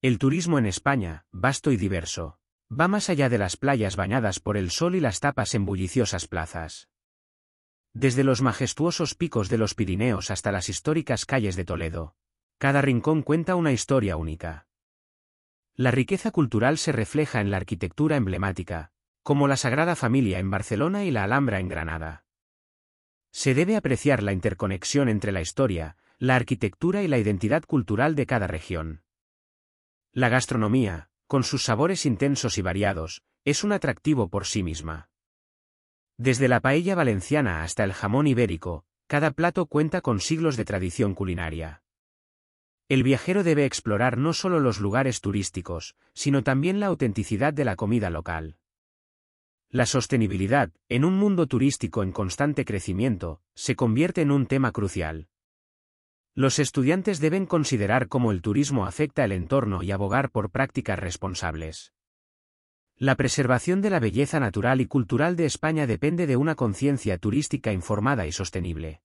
El turismo en España, vasto y diverso, va más allá de las playas bañadas por el sol y las tapas en bulliciosas plazas. Desde los majestuosos picos de los Pirineos hasta las históricas calles de Toledo, cada rincón cuenta una historia única. La riqueza cultural se refleja en la arquitectura emblemática, como la Sagrada Familia en Barcelona y la Alhambra en Granada. Se debe apreciar la interconexión entre la historia, la arquitectura y la identidad cultural de cada región. La gastronomía, con sus sabores intensos y variados, es un atractivo por sí misma. Desde la paella valenciana hasta el jamón ibérico, cada plato cuenta con siglos de tradición culinaria. El viajero debe explorar no solo los lugares turísticos, sino también la autenticidad de la comida local. La sostenibilidad, en un mundo turístico en constante crecimiento, se convierte en un tema crucial. Los estudiantes deben considerar cómo el turismo afecta el entorno y abogar por prácticas responsables. La preservación de la belleza natural y cultural de España depende de una conciencia turística informada y sostenible.